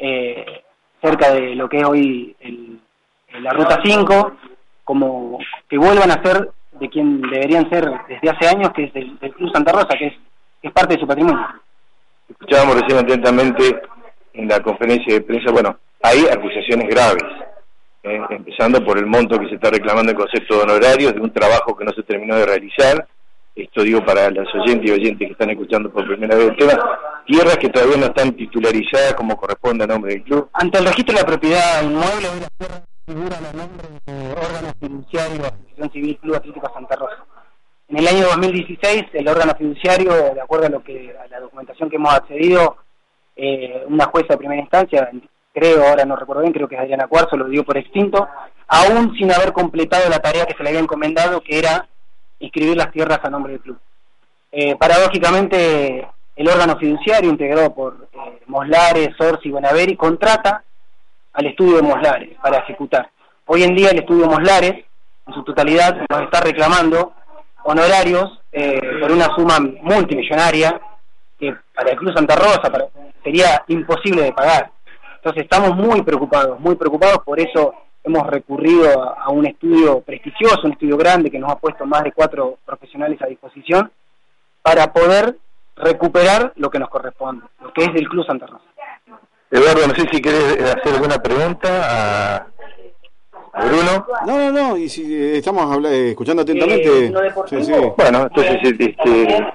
eh, cerca de lo que es hoy el, la Ruta 5, como que vuelvan a ser de quien deberían ser desde hace años, que es el, Club Santa Rosa, que es, es parte de su patrimonio. Escuchábamos recién atentamente en la conferencia de prensa, bueno, hay acusaciones graves, eh, empezando por el monto que se está reclamando en concepto de honorarios de un trabajo que no se terminó de realizar, esto digo para las oyentes y oyentes que están escuchando por primera vez el tema, tierras que todavía no están titularizadas como corresponde a nombre del club. Ante el registro de la propiedad inmueble, hoy las tierras figuran a nombre de órgano fiduciario Asociación Civil Club Atlético Santa Rosa. En el año 2016, el órgano fiduciario, de acuerdo a lo que a la documentación que hemos accedido, eh, una jueza de primera instancia, creo, ahora no recuerdo bien, creo que es Adriana Cuarzo, lo dio por extinto, aún sin haber completado la tarea que se le había encomendado, que era inscribir las tierras a nombre del club. Eh, paradójicamente, el órgano fiduciario integrado por eh, Moslares, Orsi y Buenaveri contrata al estudio de Moslares para ejecutar. Hoy en día el estudio Moslares, en su totalidad, nos está reclamando honorarios eh, por una suma multimillonaria que para el Club Santa Rosa sería imposible de pagar. Entonces estamos muy preocupados, muy preocupados, por eso hemos recurrido a, un estudio prestigioso, un estudio grande que nos ha puesto más de cuatro profesionales a disposición para poder recuperar lo que nos corresponde, lo que es del Club Santa Rosa. Eduardo, no sé si querés hacer alguna pregunta a, Bruno. No, no, no, y si eh, estamos eh, escuchando atentamente. Eh, bueno, entonces este,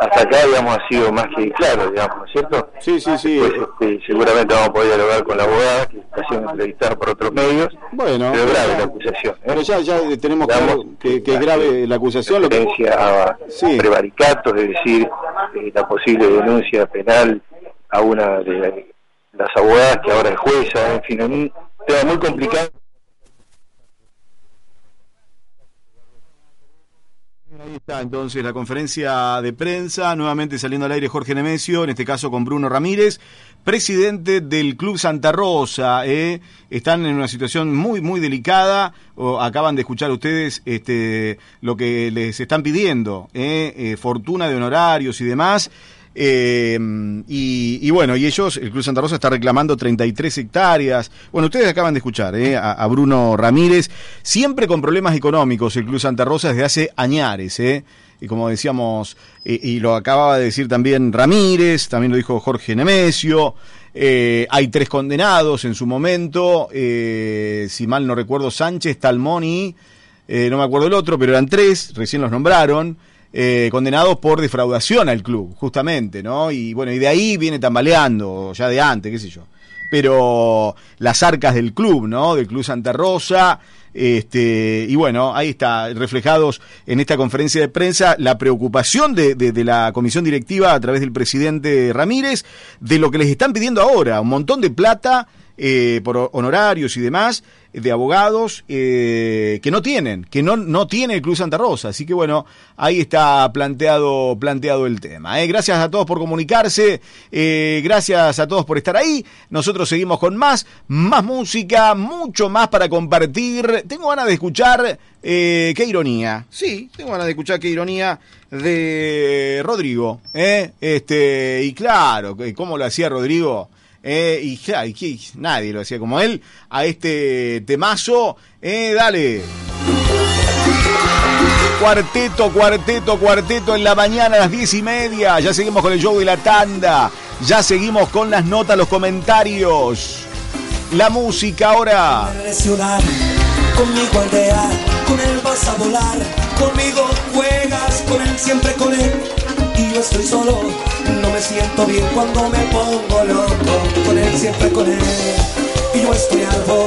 hasta acá, digamos, ha sido más que claro, digamos, ¿no es cierto? Sí, sí, sí. este, seguramente vamos a poder dialogar con la abogada, que está siendo entrevistada por otros medios. Bueno. Pero grave la acusación. Pero ya, ya tenemos claro que, que, es grave la acusación. Lo que... a prevaricatos, es decir, la posible denuncia penal a una de las abogadas que ahora es jueza, en fin, un tema muy complicado. Ahí está entonces la conferencia de prensa, nuevamente saliendo al aire Jorge Nemesio, en este caso con Bruno Ramírez, presidente del Club Santa Rosa. ¿eh? Están en una situación muy, muy delicada. O acaban de escuchar ustedes este, lo que les están pidiendo, ¿eh? Eh, fortuna de honorarios y demás. Eh, y, bueno, y ellos, el Club Santa Rosa está reclamando 33 hectáreas. Bueno, ustedes acaban de escuchar eh, a, Bruno Ramírez, siempre con problemas económicos el Club Santa Rosa desde hace añares. Eh, y como decíamos, y lo acababa de decir también Ramírez, también lo dijo Jorge Nemesio. hay tres condenados en su momento, si mal no recuerdo, Sánchez, Talmoni, no me acuerdo el otro, pero eran tres, recién los nombraron eh, condenados por defraudación al club, justamente, ¿no? Y bueno, y de ahí viene tambaleando, ya de antes, qué sé yo. Pero las arcas del club, ¿no? Del Club Santa Rosa, este, y bueno, ahí está, reflejados en esta conferencia de prensa, la preocupación de, de, la comisión directiva a través del presidente Ramírez, de lo que les están pidiendo ahora, un montón de plata eh, por honorarios y demás, de abogados eh, que no tienen, que no, no tiene el Club Santa Rosa. Así que bueno, ahí está planteado, planteado el tema. ¿eh? Gracias a todos por comunicarse, eh, gracias a todos por estar ahí. Nosotros seguimos con más, más música, mucho más para compartir. Tengo ganas de escuchar eh, qué ironía. Sí, tengo ganas de escuchar qué ironía de Rodrigo. ¿eh? Este, y claro, ¿cómo lo hacía Rodrigo? Eh, y, y, nadie lo hacía como él, a este temazo. Eh, dale. Cuarteto, cuarteto, cuarteto en la mañana a las diez y media. Ya seguimos con el show de la tanda. Ya seguimos con las notas, los comentarios. La música ahora. Conmigo aldear, con él vas a volar. Conmigo juegas, con él siempre con él. Yo estoy solo. No me siento bien cuando me pongo loco. Con él, siempre con él. Y yo estoy algo